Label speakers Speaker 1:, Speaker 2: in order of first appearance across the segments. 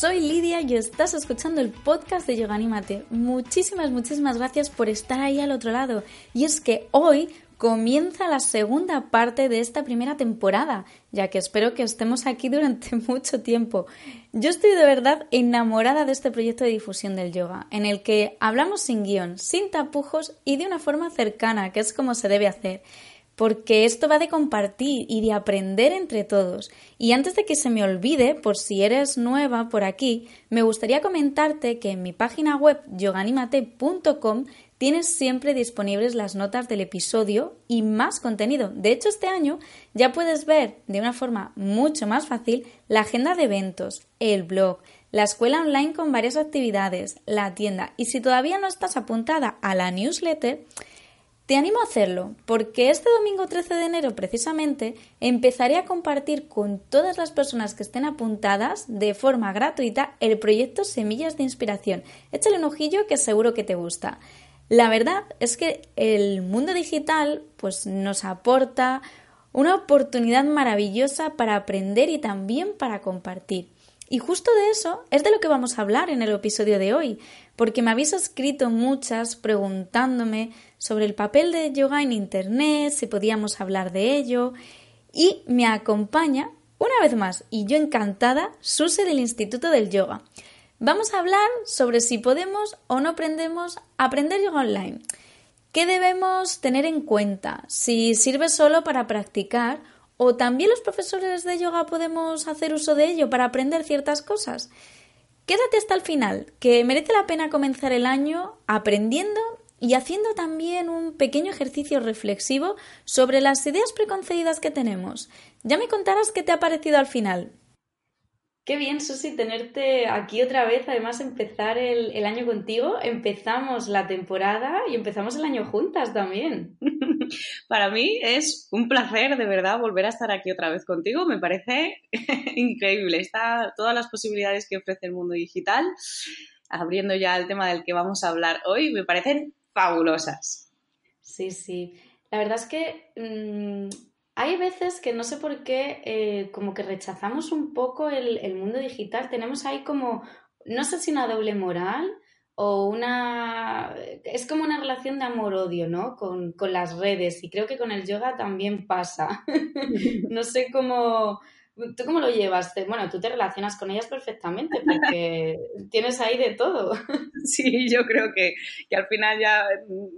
Speaker 1: Soy Lidia y estás escuchando el podcast de Yoga Anímate. Muchísimas, muchísimas gracias por estar ahí al otro lado. Y es que hoy comienza la segunda parte de esta primera temporada, ya que espero que estemos aquí durante mucho tiempo. Yo estoy de verdad enamorada de este proyecto de difusión del yoga, en el que hablamos sin guion, sin tapujos y de una forma cercana, que es como se debe hacer porque esto va de compartir y de aprender entre todos. Y antes de que se me olvide, por si eres nueva por aquí, me gustaría comentarte que en mi página web yoganimate.com tienes siempre disponibles las notas del episodio y más contenido. De hecho, este año ya puedes ver de una forma mucho más fácil la agenda de eventos, el blog, la escuela online con varias actividades, la tienda. Y si todavía no estás apuntada a la newsletter, te animo a hacerlo, porque este domingo 13 de enero precisamente empezaré a compartir con todas las personas que estén apuntadas de forma gratuita el proyecto Semillas de Inspiración. Échale un ojillo que seguro que te gusta. La verdad es que el mundo digital pues nos aporta una oportunidad maravillosa para aprender y también para compartir. Y justo de eso es de lo que vamos a hablar en el episodio de hoy, porque me habéis escrito muchas preguntándome sobre el papel de yoga en Internet, si podíamos hablar de ello, y me acompaña una vez más, y yo encantada, Suse del Instituto del Yoga. Vamos a hablar sobre si podemos o no aprendemos a aprender yoga online. ¿Qué debemos tener en cuenta? Si sirve solo para practicar o también los profesores de yoga podemos hacer uso de ello para aprender ciertas cosas. Quédate hasta el final, que merece la pena comenzar el año aprendiendo y haciendo también un pequeño ejercicio reflexivo sobre las ideas preconcebidas que tenemos. Ya me contarás qué te ha parecido al final. Qué bien, Susi, tenerte aquí otra vez, además empezar el, el, año contigo. Empezamos la temporada y empezamos el año juntas también.
Speaker 2: Para mí es un placer, de verdad, volver a estar aquí otra vez contigo. Me parece increíble. Está todas las posibilidades que ofrece el mundo digital, abriendo ya el tema del que vamos a hablar hoy, me parecen fabulosas.
Speaker 1: Sí, sí. La verdad es que mmm, hay veces que no sé por qué, eh, como que rechazamos un poco el, el, mundo digital. Tenemos ahí como, no sé si una doble moral o una... Es como una relación de amor-odio, ¿no? Con, con las redes. Y creo que con el yoga también pasa. no sé cómo ¿Tú cómo lo llevas? Bueno, tú te relacionas con ellas perfectamente porque tienes ahí de todo.
Speaker 2: Sí, yo creo que, que, al final ya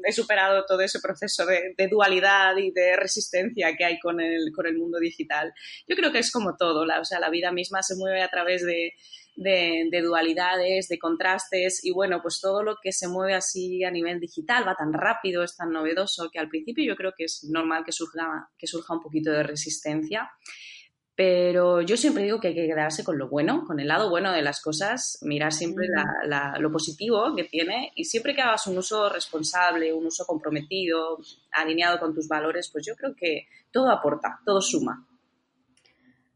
Speaker 2: he superado todo ese proceso de, de, dualidad y de resistencia que hay con el, con el mundo digital. Yo creo que es como todo, la, o sea, la vida misma se mueve a través de, de, de, dualidades, de contrastes y bueno, pues todo lo que se mueve así a nivel digital va tan rápido, es tan novedoso que al principio yo creo que es normal que surja, que surja un poquito de resistencia. Pero yo siempre digo que hay que quedarse con lo bueno, con el lado bueno de las cosas, mirar siempre la, la, lo positivo que tiene y siempre que hagas un uso responsable, un uso comprometido, alineado con tus valores, pues yo creo que todo aporta, todo suma.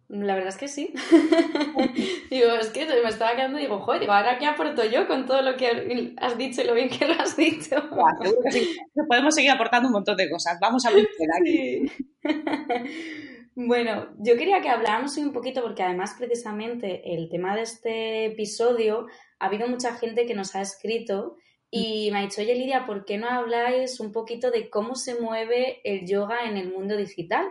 Speaker 1: La verdad es que sí. digo, es que me estaba quedando y digo, joder, digo, ahora qué aporto yo con todo lo que has dicho y lo bien que lo has dicho.
Speaker 2: Buah, seguro que sí. Podemos seguir aportando un montón de cosas. Vamos a ver aquí.
Speaker 1: Sí. Bueno, yo quería que habláramos un poquito, porque además precisamente el tema de este episodio, ha habido mucha gente que nos ha escrito y me ha dicho, oye Lidia, ¿por qué no habláis un poquito de cómo se mueve el yoga en el mundo digital?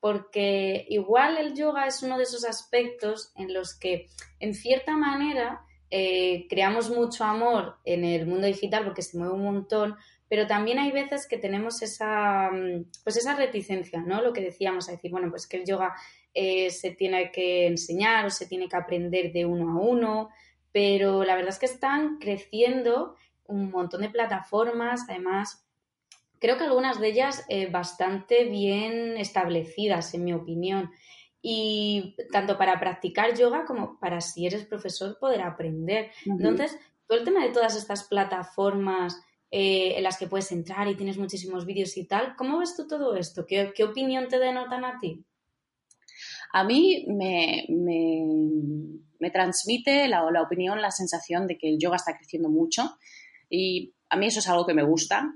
Speaker 1: Porque igual el yoga es uno de esos aspectos en los que, en cierta manera, eh, creamos mucho amor en el mundo digital porque se mueve un montón, pero también hay veces que tenemos esa, pues esa reticencia, ¿no? Lo que decíamos, a decir, bueno, pues que el yoga eh, se tiene que enseñar o se tiene que aprender de uno a uno, pero la verdad es que están creciendo un montón de plataformas, además creo que algunas de ellas eh, bastante bien establecidas, en mi opinión. Y tanto para practicar yoga como para si eres profesor poder aprender. Entonces, todo el tema de todas estas plataformas eh, en las que puedes entrar y tienes muchísimos vídeos y tal, ¿cómo ves tú todo esto? ¿Qué, opinión te denotan a ti?
Speaker 2: A mí me, me, transmite la, la, opinión, la sensación de que el yoga está creciendo mucho y a mí eso es algo que me gusta,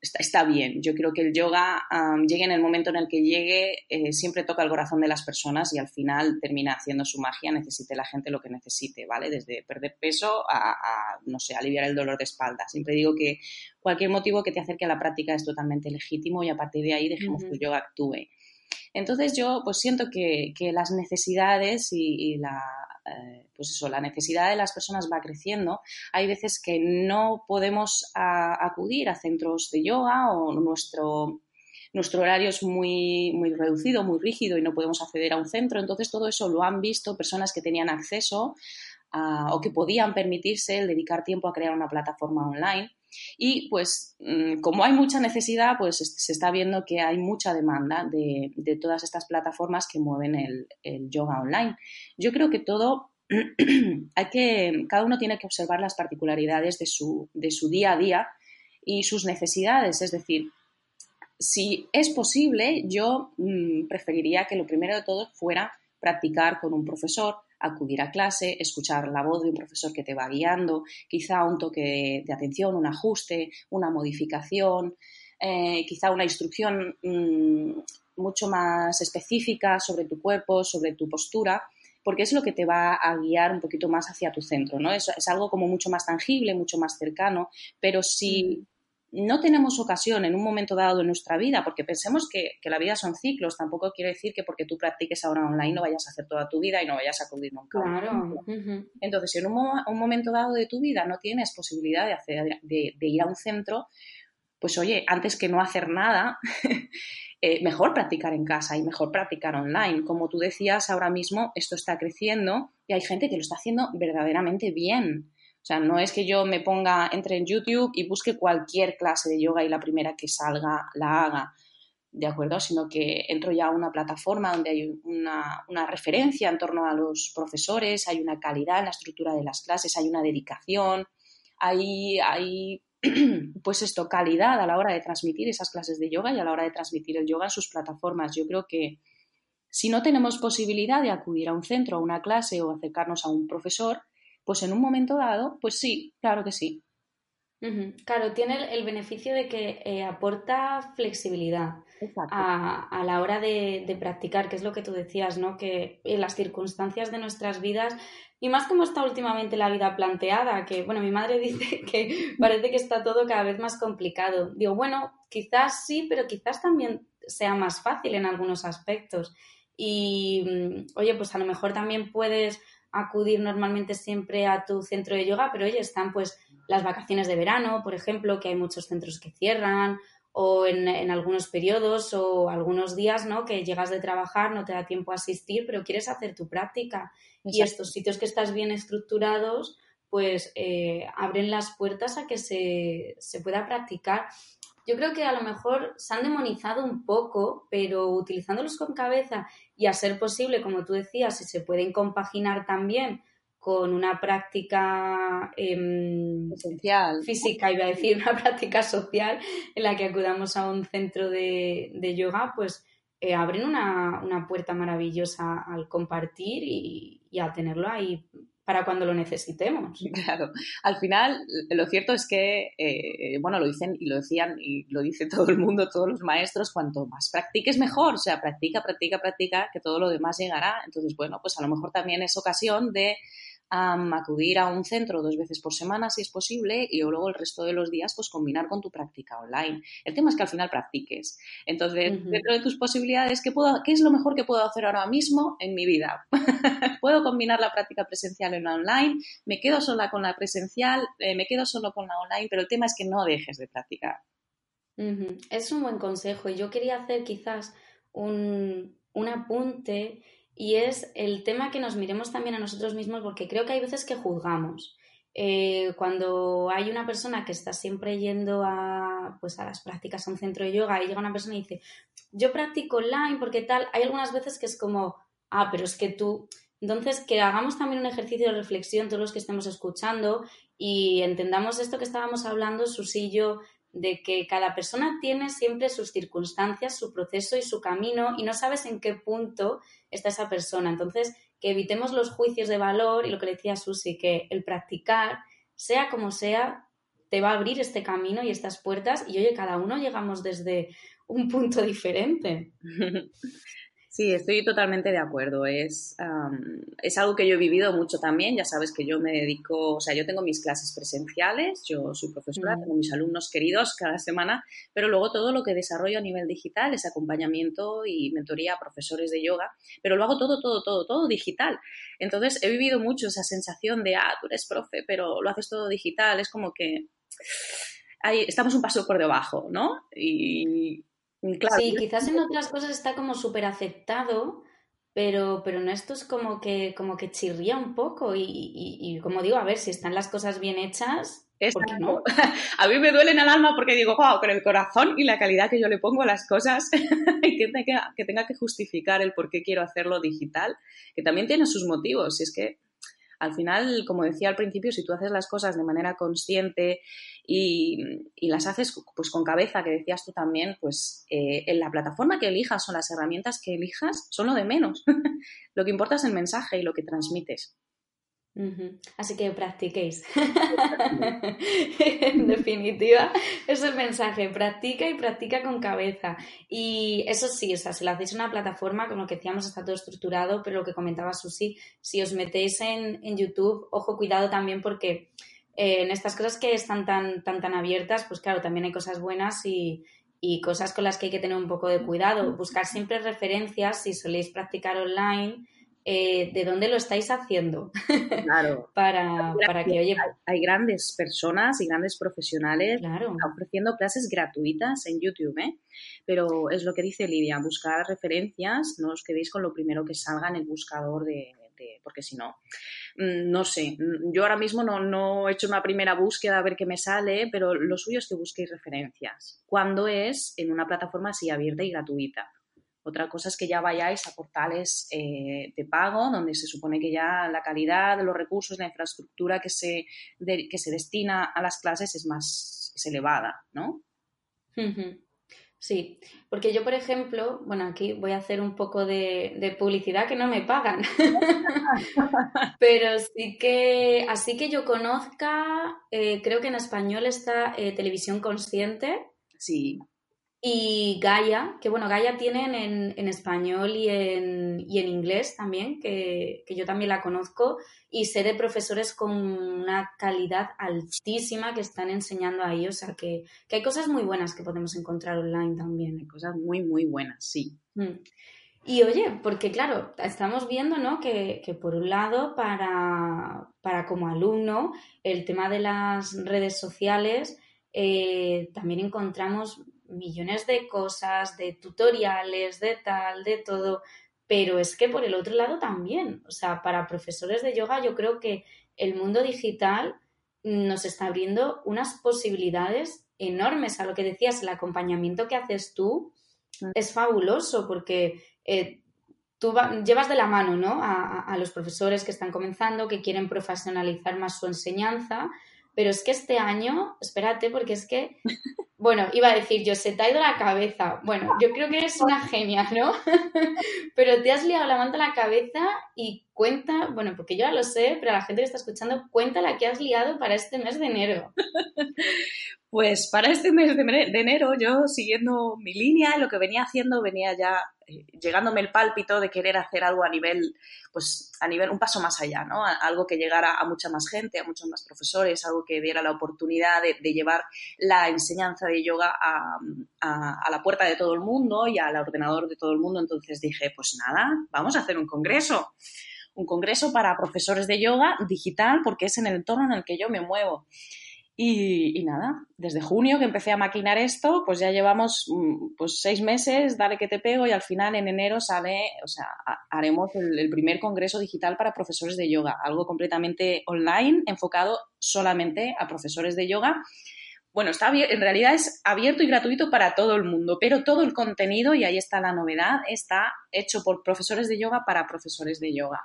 Speaker 2: está, bien. Yo creo que el yoga llegue en el momento en el que llegue, eh, siempre toca el corazón de las personas y al final termina haciendo su magia, necesite la gente lo que necesite, ¿vale? Desde perder peso a, no sé, aliviar el dolor de espalda. Siempre digo que cualquier motivo que te acerque a la práctica es totalmente legítimo y a partir de ahí dejemos que el yoga actúe. Entonces yo pues siento que, las necesidades y, la, eh, pues eso, la necesidad de las personas va creciendo. Hay veces que no podemos acudir a centros de yoga o nuestro, nuestro horario es muy, muy reducido, muy rígido y no podemos acceder a un centro. Entonces todo eso lo han visto personas que tenían acceso o que podían permitirse el dedicar tiempo a crear una plataforma online. Y pues mm, como hay mucha necesidad, pues se está viendo que hay mucha demanda de, todas estas plataformas que mueven el, yoga online. Yo creo que todo hay que, cada uno tiene que observar las particularidades de su, de su día a día y sus necesidades. Es decir, si es posible, yo mm, preferiría que lo primero de todo fuera practicar con un profesor, acudir a clase, escuchar la voz de un profesor que te va guiando, quizá un toque de, atención, un ajuste, una modificación, eh, quizá una instrucción mm, mucho más específica sobre tu cuerpo, sobre tu postura, porque es lo que te va a guiar un poquito más hacia tu centro, ¿no? Es, es algo como mucho más tangible, mucho más cercano, pero si mm no tenemos ocasión en un momento dado de nuestra vida, porque pensemos que, la vida son ciclos, tampoco quiere decir que porque tú practiques ahora online no vayas a hacer toda tu vida y no vayas a acudir nunca.
Speaker 1: Claro.
Speaker 2: Entonces, si en un, momento dado de tu vida no tienes posibilidad de, hacer, de, ir a un centro, pues oye, antes que no hacer nada, eh, mejor practicar en casa y mejor practicar online. Como tú decías, ahora mismo esto está creciendo y hay gente que lo está haciendo verdaderamente bien. O sea, no es que yo me ponga, entre en YouTube y busque cualquier clase de yoga y la primera que salga la haga, ¿de acuerdo? Sino que entro ya a una plataforma donde hay una, referencia en torno a los profesores, hay una calidad en la estructura de las clases, hay una dedicación, hay, hay pues esto, calidad a la hora de transmitir esas clases de yoga y a la hora de transmitir el yoga en sus plataformas. Yo creo que si no tenemos posibilidad de acudir a un centro, a una clase o acercarnos a un profesor, pues en un momento dado, pues sí, claro que sí.
Speaker 1: Claro, tiene el, beneficio de que eh, aporta flexibilidad a, la hora de, practicar, que es lo que tú decías, ¿no? Que en las circunstancias de nuestras vidas, y más como está últimamente la vida planteada, que, bueno, mi madre dice que parece que está todo cada vez más complicado. Digo, bueno, quizás sí, pero quizás también sea más fácil en algunos aspectos. Y, mm, oye, pues a lo mejor también puedes acudir normalmente siempre a tu centro de yoga, pero oye, están pues las vacaciones de verano, por ejemplo, que hay muchos centros que cierran, o en, algunos periodos o algunos días, ¿no? Que llegas de trabajar, no te da tiempo a asistir, pero quieres hacer tu práctica. Y estos sitios que estás bien estructurados, pues eh, abren las puertas a que se, se pueda practicar yo creo que a lo mejor se han demonizado un poco, pero utilizándolos con cabeza y a ser posible, como tú decías, si se pueden compaginar también con una práctica
Speaker 2: esencial
Speaker 1: física, iba a decir, una práctica social en la que acudamos a un centro de, yoga, pues eh, abren una, puerta maravillosa al compartir y, y a tenerlo ahí para cuando lo necesitemos.
Speaker 2: Claro, al final lo cierto es que, eh, bueno, lo dicen y lo decían y lo dice todo el mundo, todos los maestros, cuanto más practiques mejor, o sea, practica, practica, practica, que todo lo demás llegará. Entonces, bueno, pues a lo mejor también es ocasión de acudir a un centro dos veces por semana si es posible y luego el resto de los días pues combinar con tu práctica online. El tema es que al final practiques. Entonces, dentro de tus posibilidades, ¿qué, puedo, ¿qué es lo mejor que puedo hacer ahora mismo en mi vida? puedo combinar la práctica presencial en la online, me quedo sola con la presencial, eh, me quedo solo con la online, pero el tema es que no dejes de practicar.
Speaker 1: Es un buen consejo y yo quería hacer quizás un, un apunte y es el tema que nos miremos también a nosotros mismos porque creo que hay veces que juzgamos. Eh, cuando hay una persona que está siempre yendo a, pues a las prácticas a un centro de yoga y llega una persona y dice, yo practico online porque tal, hay algunas veces que es como, ah, pero es que tú, entonces que hagamos también un ejercicio de reflexión todos los que estemos escuchando y entendamos esto que estábamos hablando, Susillo, de que cada persona tiene siempre sus circunstancias, su proceso y su camino y no sabes en qué punto está esa persona. Entonces, que evitemos los juicios de valor y lo que le decía Susi, que el practicar, sea como sea, te va a abrir este camino y estas puertas y oye, cada uno llegamos desde un punto diferente.
Speaker 2: Sí, estoy totalmente de acuerdo. Es, es algo que yo he vivido mucho también. Ya sabes que yo me dedico, o sea, yo tengo mis clases presenciales, yo soy profesora, mm. tengo mis alumnos queridos cada semana, pero luego todo lo que desarrollo a nivel digital es acompañamiento y mentoría a profesores de yoga, pero lo hago todo, todo, todo, todo digital. Entonces he vivido mucho esa sensación de, ah, tú eres profe, pero lo haces todo digital. Es como que... Ahí, estamos un paso por debajo, ¿no? Y,
Speaker 1: sí, quizás en otras cosas está como súper aceptado, pero, pero en esto es como que, como que chirría un poco y, como digo, a ver, si están las cosas bien hechas, ¿por qué no?
Speaker 2: A mí me duele en el alma porque digo, wow, con el corazón y la calidad que yo le pongo a las cosas, que, tenga, que tenga que justificar el por qué quiero hacerlo digital, que también tiene sus motivos, y es que al final, como decía al principio, si tú haces las cosas de manera consciente y, las haces pues con cabeza, que decías tú también, pues eh, en la plataforma que elijas o las herramientas que elijas son lo de menos. lo que importa es el mensaje y lo que transmites.
Speaker 1: Así que practiquéis. en definitiva, es el mensaje. Practica y practica con cabeza. Y eso sí, o sea, si lo hacéis en una plataforma, como que decíamos, está todo estructurado, pero lo que comentaba Susi, si os metéis en, YouTube, ojo, cuidado también porque eh, en estas cosas que están tan, tan, tan abiertas, pues claro, también hay cosas buenas y, y cosas con las que hay que tener un poco de cuidado. Buscar siempre referencias si soléis practicar online eh, de dónde lo estáis haciendo.
Speaker 2: Claro.
Speaker 1: para, que, oye.
Speaker 2: Hay, grandes personas y grandes profesionales ofreciendo clases gratuitas en YouTube, ¿eh? Pero es lo que dice Lidia, buscar referencias, no os quedéis con lo primero que salga en el buscador de, porque si no, mm, no sé, mm, yo ahora mismo no, no, he hecho una primera búsqueda a ver qué me sale, pero lo suyo es que busquéis referencias. Cuando es en una plataforma así abierta y gratuita. Otra cosa es que ya vayáis a portales eh, de pago, donde se supone que ya la calidad, los recursos, la infraestructura que se, que se destina a las clases es más elevada, ¿no?
Speaker 1: Sí, porque yo, por ejemplo, bueno, aquí voy a hacer un poco de, publicidad que no me pagan, pero sí que, así que yo conozca, eh, creo que en español está eh, Televisión Consciente.
Speaker 2: Sí.
Speaker 1: Y Gaia, que bueno, Gaia tienen en, español y en, y en, inglés también, que, yo también la conozco, y sé de profesores con una calidad altísima que están enseñando ahí, o sea que, hay cosas muy buenas que podemos encontrar online también.
Speaker 2: Hay cosas muy, muy buenas, sí. Mm.
Speaker 1: Y oye, porque claro, estamos viendo ¿no? que, por un lado, para, para, como alumno, el tema de las redes sociales, eh, también encontramos millones de cosas, de tutoriales, de tal, de todo, pero es que por el otro lado también, o sea, para profesores de yoga yo creo que el mundo digital nos está abriendo unas posibilidades enormes. A lo que decías, el acompañamiento que haces tú mm. es fabuloso porque eh, tú llevas de la mano ¿no? a, a, los profesores que están comenzando, que quieren profesionalizar más su enseñanza, pero es que este año, espérate, porque es que Bueno, iba a decir yo, se te ha ido la cabeza. Bueno, yo creo que eres una genia, ¿no? pero te has liado la manta a la cabeza y cuenta, bueno, porque yo ya lo sé, pero a la gente que está escuchando, cuenta la que has liado para este mes de enero.
Speaker 2: Pues para este mes de enero, yo siguiendo mi línea, lo que venía haciendo, venía ya eh, llegándome el pálpito de querer hacer algo a nivel, pues a nivel, un paso más allá, ¿no? algo que llegara a mucha más gente, a muchos más profesores, algo que diera la oportunidad de, llevar la enseñanza de yoga a, a, la puerta de todo el mundo y al ordenador de todo el mundo. Entonces dije, pues nada, vamos a hacer un congreso. Un congreso para profesores de yoga digital porque es en el entorno en el que yo me muevo. Y, nada, desde junio que empecé a maquinar esto, pues ya llevamos mm, pues seis meses, dale que te pego, y al final en enero sale, o sea, haremos el, primer congreso digital para profesores de yoga, algo completamente online, enfocado solamente a profesores de yoga. Bueno, está en realidad es abierto y gratuito para todo el mundo, pero todo el contenido, y ahí está la novedad, está hecho por profesores de yoga para profesores de yoga.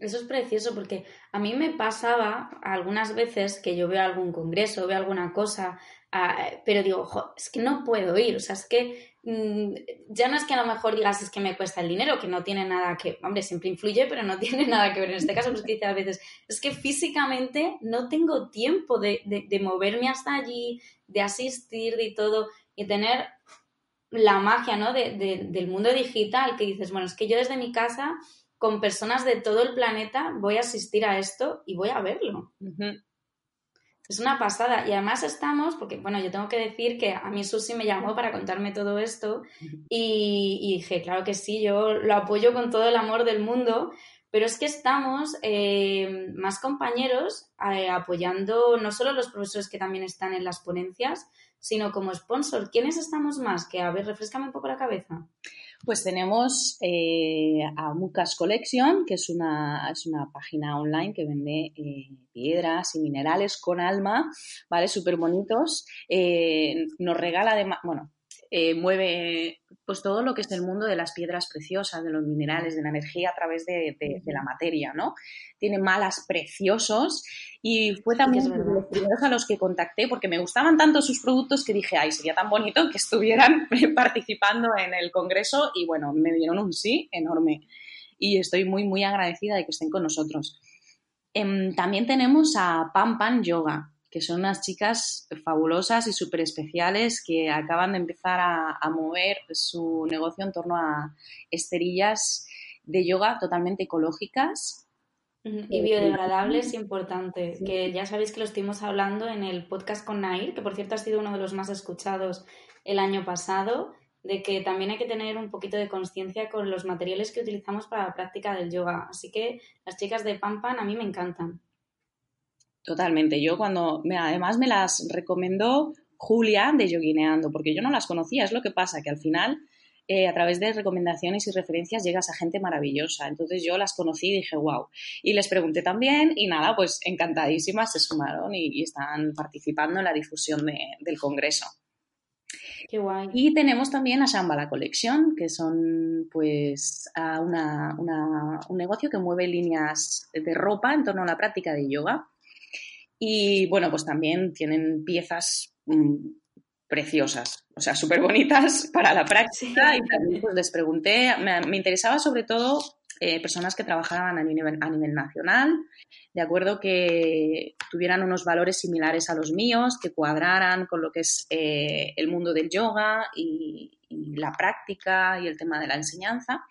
Speaker 1: Eso es precioso porque a mí me pasaba algunas veces que yo veo algún congreso, veo alguna cosa, ah, pero digo, es que no puedo ir, o sea, es que mm, ya no es que a lo mejor digas es que me cuesta el dinero, que no tiene nada que, hombre, siempre influye, pero no tiene nada que ver. En este caso, pues a veces, es que físicamente no tengo tiempo de, moverme hasta allí, de asistir, de todo, y tener la magia, ¿no? del mundo digital, que dices, bueno, es que yo desde mi casa con personas de todo el planeta, voy a asistir a esto y voy a verlo. Es una pasada. Y además estamos, porque bueno, yo tengo que decir que a mí Susi me llamó para contarme todo esto y, dije, claro que sí, yo lo apoyo con todo el amor del mundo, pero es que estamos eh, más compañeros eh, apoyando no solo los profesores que también están en las ponencias, sino como sponsor. ¿Quiénes estamos más? Que a ver, refrescame un poco la cabeza.
Speaker 2: Pues tenemos eh, a Mucas Collection, que es una, es una página online que vende eh, piedras y minerales con alma, ¿vale? Súper bonitos. Eh, nos regala, además, bueno, mueve pues todo lo que es el mundo de las piedras preciosas, de los minerales, de la energía a través de, la materia, ¿no? Tiene malas preciosos y fue también de los primeros a los que contacté porque me gustaban tanto sus productos que dije, ay, sería tan bonito que estuvieran participando en el congreso y bueno, me dieron un sí enorme. Y estoy muy, muy agradecida de que estén con nosotros. Em, también tenemos a Pam Pan Yoga, que son unas chicas fabulosas y súper especiales que acaban de empezar a, mover su negocio en torno a esterillas de yoga totalmente ecológicas.
Speaker 1: Y biodegradables, importante, que ya sabéis que lo estuvimos hablando en el podcast con Nair, que por cierto ha sido uno de los más escuchados el año pasado, de que también hay que tener un poquito de conciencia con los materiales que utilizamos para la práctica del yoga. Así que las chicas de Pampan a mí me encantan.
Speaker 2: Totalmente. Yo cuando, además me las recomendó Julia de Yoguineando, porque yo no las conocía. Es lo que pasa, que al final, eh, a través de recomendaciones y referencias, llegas a gente maravillosa. Entonces yo las conocí y dije, wow. Y les pregunté también y nada, pues encantadísimas se sumaron y, están participando en la difusión del Congreso.
Speaker 1: Qué guay.
Speaker 2: Y tenemos también a Shambhala Collection, que son pues un negocio que mueve líneas de ropa en torno a la práctica de yoga. Y bueno, pues también tienen piezas mm, preciosas, o sea, súper bonitas para la práctica. Y también pues, les pregunté, me, interesaba sobre todo eh, personas que trabajaban a nivel, a nivel nacional, de acuerdo que tuvieran unos valores similares a los míos, que cuadraran con lo que es eh, el mundo del yoga y, la práctica y el tema de la enseñanza.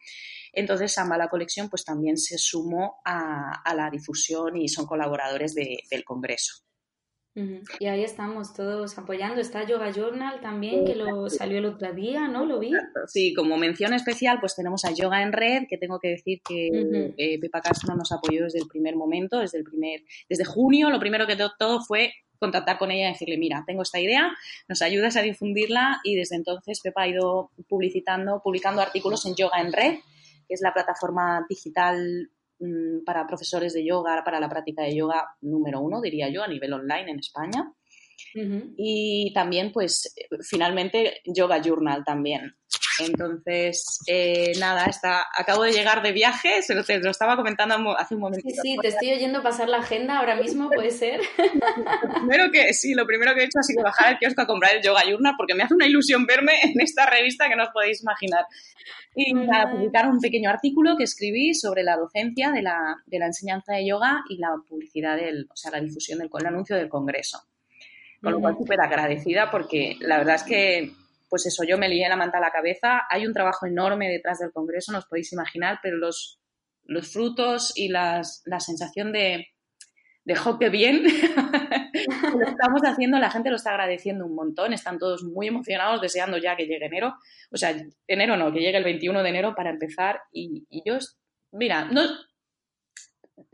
Speaker 2: Entonces, Samba la colección pues también se sumó a, la difusión y son colaboradores del Congreso.
Speaker 1: Y ahí estamos todos apoyando. Está Yoga Journal también, que lo salió el otro día, ¿no? Lo vi.
Speaker 2: Sí, como mención especial, pues tenemos a Yoga en Red, que tengo que decir que eh, Pepa Castro nos apoyó desde el primer momento, desde el primer, desde junio, lo primero que todo fue contactar con ella y decirle, mira, tengo esta idea, nos ayudas a difundirla y desde entonces Pepa ha ido publicitando, publicando artículos en Yoga en Red, que es la plataforma digital mm, para profesores de yoga, para la práctica de yoga número uno, diría yo, a nivel online en España. Y también, pues, finalmente, Yoga Journal también. Entonces, eh, nada, está, acabo de llegar de viaje, se lo, te lo estaba comentando hace un momento.
Speaker 1: Sí, sí, te estoy oyendo pasar la agenda ahora mismo, ¿puede ser?
Speaker 2: lo primero que, sí, lo primero que he hecho ha sido bajar al kiosco a comprar el Yoga Journal porque me hace una ilusión verme en esta revista que no os podéis imaginar. Y nada, publicar un pequeño artículo que escribí sobre la docencia de la, de la enseñanza de yoga y la publicidad del, o sea, la difusión del el anuncio del congreso. Con lo cual, súper agradecida porque la verdad es que pues eso, yo me lié la manta a la cabeza. Hay un trabajo enorme detrás del Congreso, no os podéis imaginar, pero los, los frutos y las, la sensación de, de jo, qué bien, lo estamos haciendo, la gente lo está agradeciendo un montón, están todos muy emocionados, deseando ya que llegue enero, o sea, enero no, que llegue el 21 de enero para empezar y, y yo, mira, no,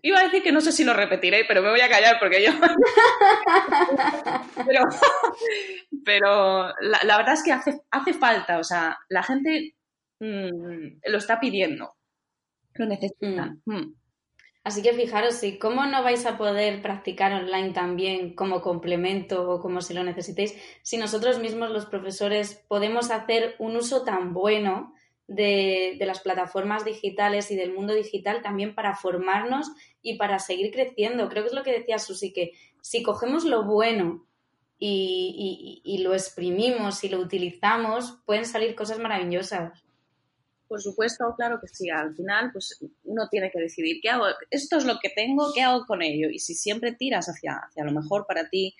Speaker 2: Iba a decir que no sé si lo repetiré, pero me voy a callar porque yo... pero la, verdad es que hace, hace falta, o sea, la gente mm, lo está pidiendo, lo necesitan. Mm. Mm.
Speaker 1: Así que fijaros, si cómo no vais a poder practicar online también como complemento o como si lo necesitéis, si nosotros mismos los profesores podemos hacer un uso tan bueno de, las plataformas digitales y del mundo digital también para formarnos y para seguir creciendo. Creo que es lo que decía Susi, que si cogemos lo bueno y, lo exprimimos y lo utilizamos, pueden salir cosas maravillosas.
Speaker 2: Por supuesto, claro que sí. Al final, pues uno tiene que decidir qué hago. Esto es lo que tengo, ¿qué hago con ello? Y si siempre tiras hacia, hacia lo mejor para ti,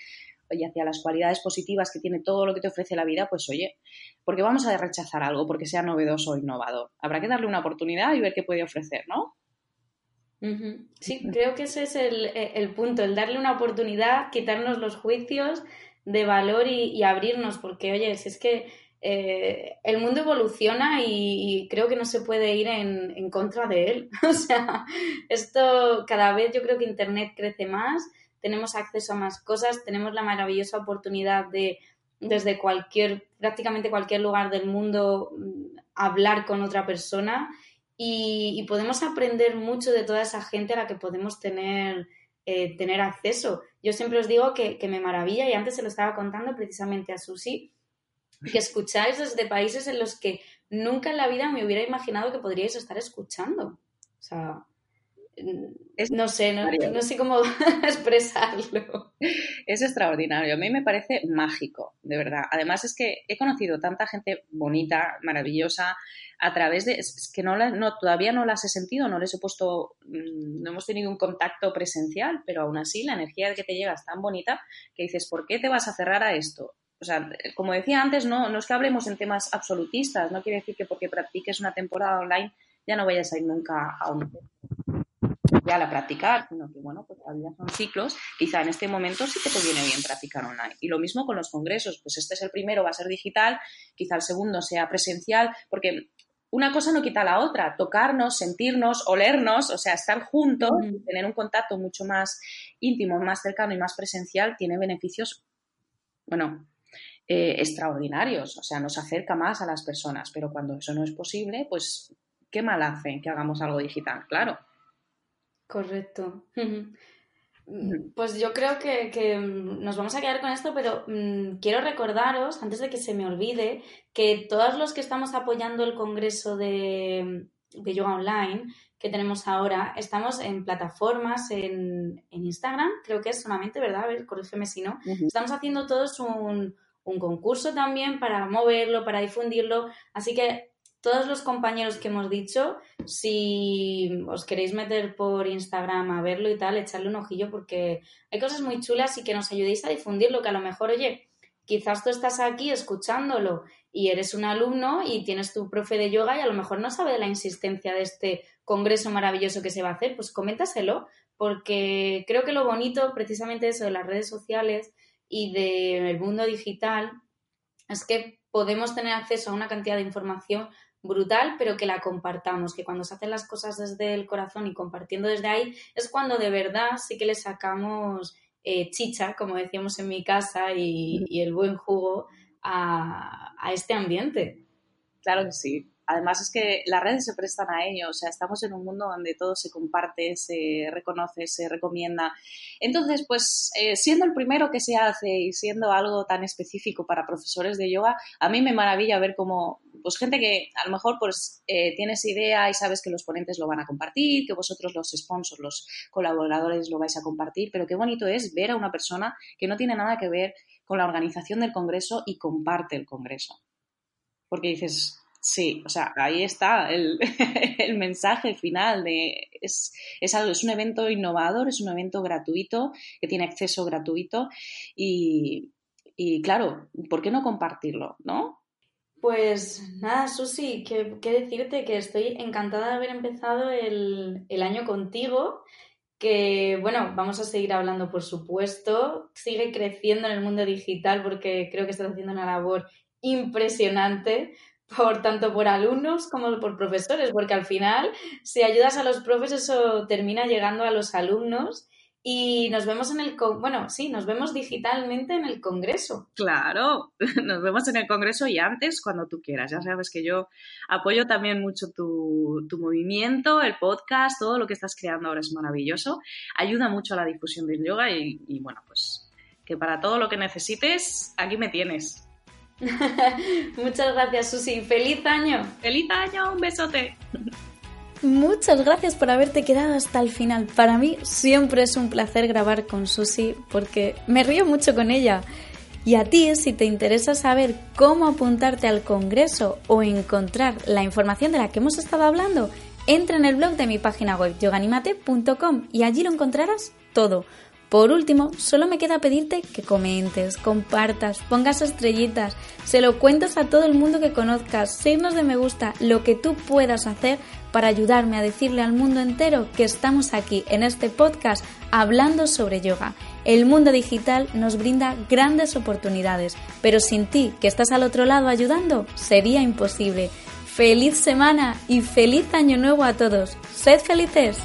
Speaker 2: y hacia las cualidades positivas que tiene todo lo que te ofrece la vida, pues oye, porque vamos a rechazar algo porque sea novedoso o innovador. Habrá que darle una oportunidad y ver qué puede ofrecer, ¿no?
Speaker 1: Sí, creo que ese es el, punto, el darle una oportunidad, quitarnos los juicios de valor y, abrirnos, porque oye, si es que eh, el mundo evoluciona y, creo que no se puede ir en, en contra de él. o sea, esto cada vez yo creo que Internet crece más tenemos acceso a más cosas, tenemos la maravillosa oportunidad de desde cualquier, prácticamente cualquier lugar del mundo, mm, hablar con otra persona y, podemos aprender mucho de toda esa gente a la que podemos tener, eh, tener acceso. Yo siempre os digo que, que, me maravilla y antes se lo estaba contando precisamente a Susi, que escucháis desde países en los que nunca en la vida me hubiera imaginado que podríais estar escuchando. O sea, no sé, no, sé cómo expresarlo.
Speaker 2: Es extraordinario, a mí me parece mágico, de verdad. Además es que he conocido tanta gente bonita, maravillosa, a través de... Es que no, no todavía no las he sentido, no les he puesto, mm, no hemos tenido un contacto presencial, pero aún así la energía que te llega es tan bonita que dices, ¿por qué te vas a cerrar a esto? O sea, como decía antes, no, no es que hablemos en temas absolutistas, no quiere decir que porque practiques una temporada online ya no vayas a ir nunca a un a practicar, sino que bueno, pues todavía son ciclos, quizá en este momento sí que te viene bien practicar online. Y lo mismo con los congresos, pues este es el primero, va a ser digital, quizá el segundo sea presencial, porque una cosa no quita la otra, tocarnos, sentirnos, olernos, o sea, estar juntos, tener un contacto mucho más íntimo, más cercano y más presencial tiene beneficios, bueno, eh, extraordinarios, o sea, nos acerca más a las personas, pero cuando eso no es posible, pues, ¿qué mal hacen que hagamos algo digital? Claro.
Speaker 1: Correcto. Pues yo creo que, nos vamos a quedar con esto, pero mm, quiero recordaros, antes de que se me olvide, que todos los que estamos apoyando el Congreso de, Yoga Online que tenemos ahora, estamos en plataformas, en, Instagram, creo que es solamente, ¿verdad? A ver, corrígeme si no. Estamos haciendo todos un, un concurso también para moverlo, para difundirlo, así que todos los compañeros que hemos dicho, si os queréis meter por Instagram a verlo y tal, echarle un ojillo porque hay cosas muy chulas y que nos ayudéis a difundirlo, que a lo mejor, oye, quizás tú estás aquí escuchándolo y eres un alumno y tienes tu profe de yoga y a lo mejor no sabe de la insistencia de este congreso maravilloso que se va a hacer, pues coméntaselo, porque creo que lo bonito precisamente eso de las redes sociales y del mundo digital es que podemos tener acceso a una cantidad de información brutal, pero que la compartamos, que cuando se hacen las cosas desde el corazón y compartiendo desde ahí, es cuando de verdad sí que le sacamos eh, chicha, como decíamos en mi casa, y, el buen jugo a, a este ambiente.
Speaker 2: Claro que sí. Además es que las redes se prestan a ello, o sea, estamos en un mundo donde todo se comparte, se reconoce, se recomienda. Entonces, pues eh, siendo el primero que se hace y siendo algo tan específico para profesores de yoga, a mí me maravilla ver cómo, pues gente que a lo mejor pues eh, tienes idea y sabes que los ponentes lo van a compartir, que vosotros los sponsors, los colaboradores lo vais a compartir, pero qué bonito es ver a una persona que no tiene nada que ver con la organización del congreso y comparte el congreso. Porque dices, Sí, o sea, ahí está el, mensaje final de es, es, algo, es un evento innovador, es un evento gratuito, que tiene acceso gratuito y, claro, ¿por qué no compartirlo, no?
Speaker 1: Pues nada, Susi, ¿qué, decirte? Que estoy encantada de haber empezado el, el año contigo, que bueno, vamos a seguir hablando por supuesto, sigue creciendo en el mundo digital porque creo que estás haciendo una labor impresionante por tanto por alumnos como por profesores, porque al final, si ayudas a los profes, eso termina llegando a los alumnos y nos vemos en el, bueno, sí, nos vemos digitalmente en el Congreso.
Speaker 2: Claro, nos vemos en el Congreso y antes, cuando tú quieras. Ya sabes que yo apoyo también mucho tu, tu movimiento, el podcast, todo lo que estás creando ahora es maravilloso. Ayuda mucho a la difusión del yoga y, y bueno, pues que para todo lo que necesites, aquí me tienes.
Speaker 1: Muchas gracias, Susi. ¡Feliz año!
Speaker 2: ¡Feliz año! ¡Un besote!
Speaker 1: Muchas gracias por haberte quedado hasta el final. Para mí siempre es un placer grabar con Susi porque me río mucho con ella. Y a ti, si te interesa saber cómo apuntarte al Congreso o encontrar la información de la que hemos estado hablando, entra en el blog de mi página web yoganimate.com y allí lo encontrarás todo. Por último, solo me queda pedirte que comentes, compartas, pongas estrellitas, se lo cuentes a todo el mundo que conozcas, signos de me gusta, lo que tú puedas hacer para ayudarme a decirle al mundo entero que estamos aquí en este podcast hablando sobre yoga. El mundo digital nos brinda grandes oportunidades, pero sin ti, que estás al otro lado ayudando, sería imposible. Feliz semana y feliz año nuevo a todos. Sed felices.